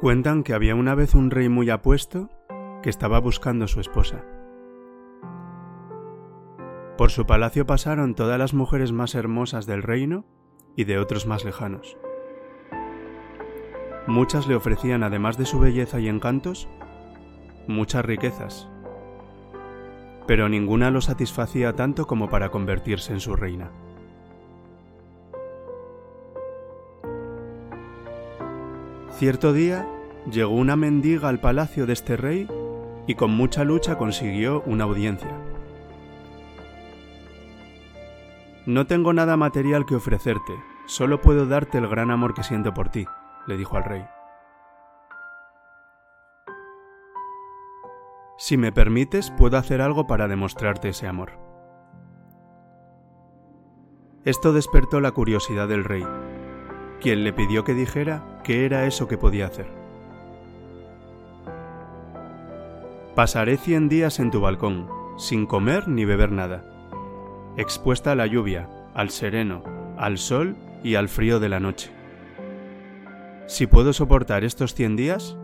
Cuentan que había una vez un rey muy apuesto que estaba buscando su esposa. Por su palacio pasaron todas las mujeres más hermosas del reino y de otros más lejanos. Muchas le ofrecían, además de su belleza y encantos, muchas riquezas, pero ninguna lo satisfacía tanto como para convertirse en su reina. Cierto día llegó una mendiga al palacio de este rey y con mucha lucha consiguió una audiencia. No tengo nada material que ofrecerte, solo puedo darte el gran amor que siento por ti, le dijo al rey. Si me permites, puedo hacer algo para demostrarte ese amor. Esto despertó la curiosidad del rey, quien le pidió que dijera qué era eso que podía hacer. Pasaré cien días en tu balcón, sin comer ni beber nada, expuesta a la lluvia, al sereno, al sol y al frío de la noche. Si puedo soportar estos cien días,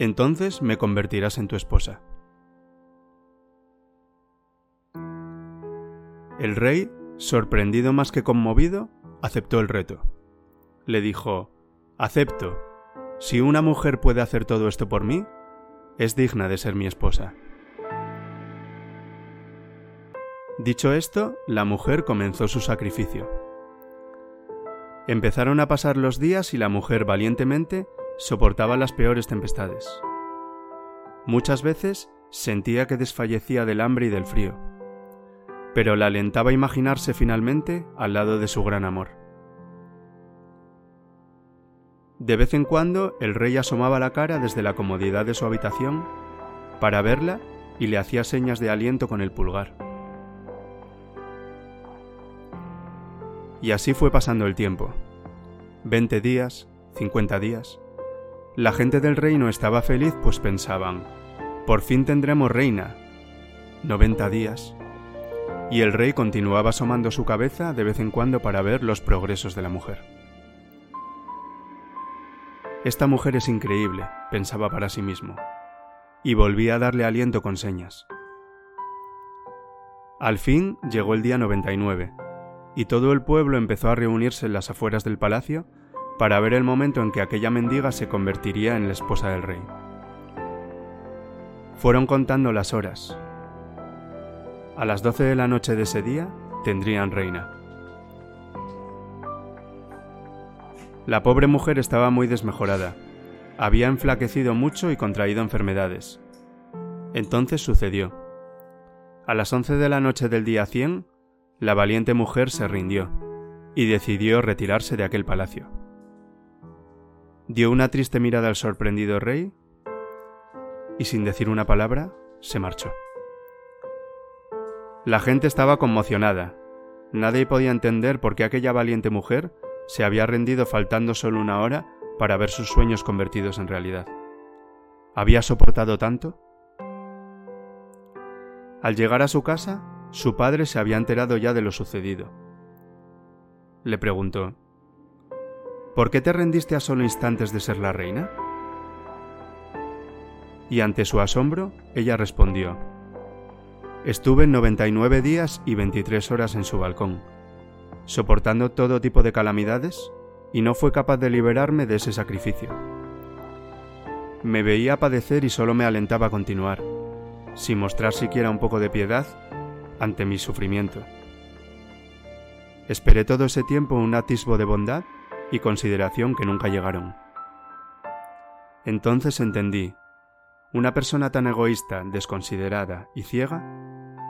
entonces me convertirás en tu esposa. El rey, sorprendido más que conmovido, aceptó el reto le dijo, Acepto. Si una mujer puede hacer todo esto por mí, es digna de ser mi esposa. Dicho esto, la mujer comenzó su sacrificio. Empezaron a pasar los días y la mujer valientemente soportaba las peores tempestades. Muchas veces sentía que desfallecía del hambre y del frío, pero la alentaba a imaginarse finalmente al lado de su gran amor. De vez en cuando el rey asomaba la cara desde la comodidad de su habitación para verla y le hacía señas de aliento con el pulgar. Y así fue pasando el tiempo. Veinte días, cincuenta días. La gente del reino estaba feliz pues pensaban, por fin tendremos reina. Noventa días. Y el rey continuaba asomando su cabeza de vez en cuando para ver los progresos de la mujer. Esta mujer es increíble, pensaba para sí mismo, y volvía a darle aliento con señas. Al fin llegó el día 99, y todo el pueblo empezó a reunirse en las afueras del palacio para ver el momento en que aquella mendiga se convertiría en la esposa del rey. Fueron contando las horas. A las doce de la noche de ese día tendrían reina. La pobre mujer estaba muy desmejorada. Había enflaquecido mucho y contraído enfermedades. Entonces sucedió. A las once de la noche del día 100, la valiente mujer se rindió y decidió retirarse de aquel palacio. Dio una triste mirada al sorprendido rey y sin decir una palabra se marchó. La gente estaba conmocionada. Nadie podía entender por qué aquella valiente mujer se había rendido faltando solo una hora para ver sus sueños convertidos en realidad. ¿Había soportado tanto? Al llegar a su casa, su padre se había enterado ya de lo sucedido. Le preguntó, ¿Por qué te rendiste a solo instantes de ser la reina? Y ante su asombro, ella respondió, Estuve 99 días y 23 horas en su balcón soportando todo tipo de calamidades, y no fue capaz de liberarme de ese sacrificio. Me veía padecer y solo me alentaba a continuar, sin mostrar siquiera un poco de piedad ante mi sufrimiento. Esperé todo ese tiempo un atisbo de bondad y consideración que nunca llegaron. Entonces entendí, una persona tan egoísta, desconsiderada y ciega,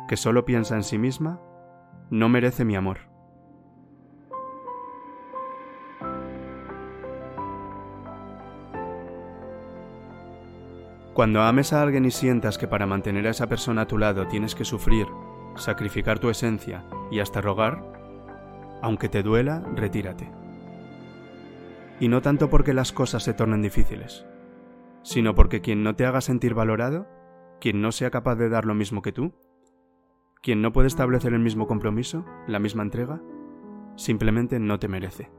que solo piensa en sí misma, no merece mi amor. Cuando ames a alguien y sientas que para mantener a esa persona a tu lado tienes que sufrir, sacrificar tu esencia y hasta rogar, aunque te duela, retírate. Y no tanto porque las cosas se tornen difíciles, sino porque quien no te haga sentir valorado, quien no sea capaz de dar lo mismo que tú, quien no puede establecer el mismo compromiso, la misma entrega, simplemente no te merece.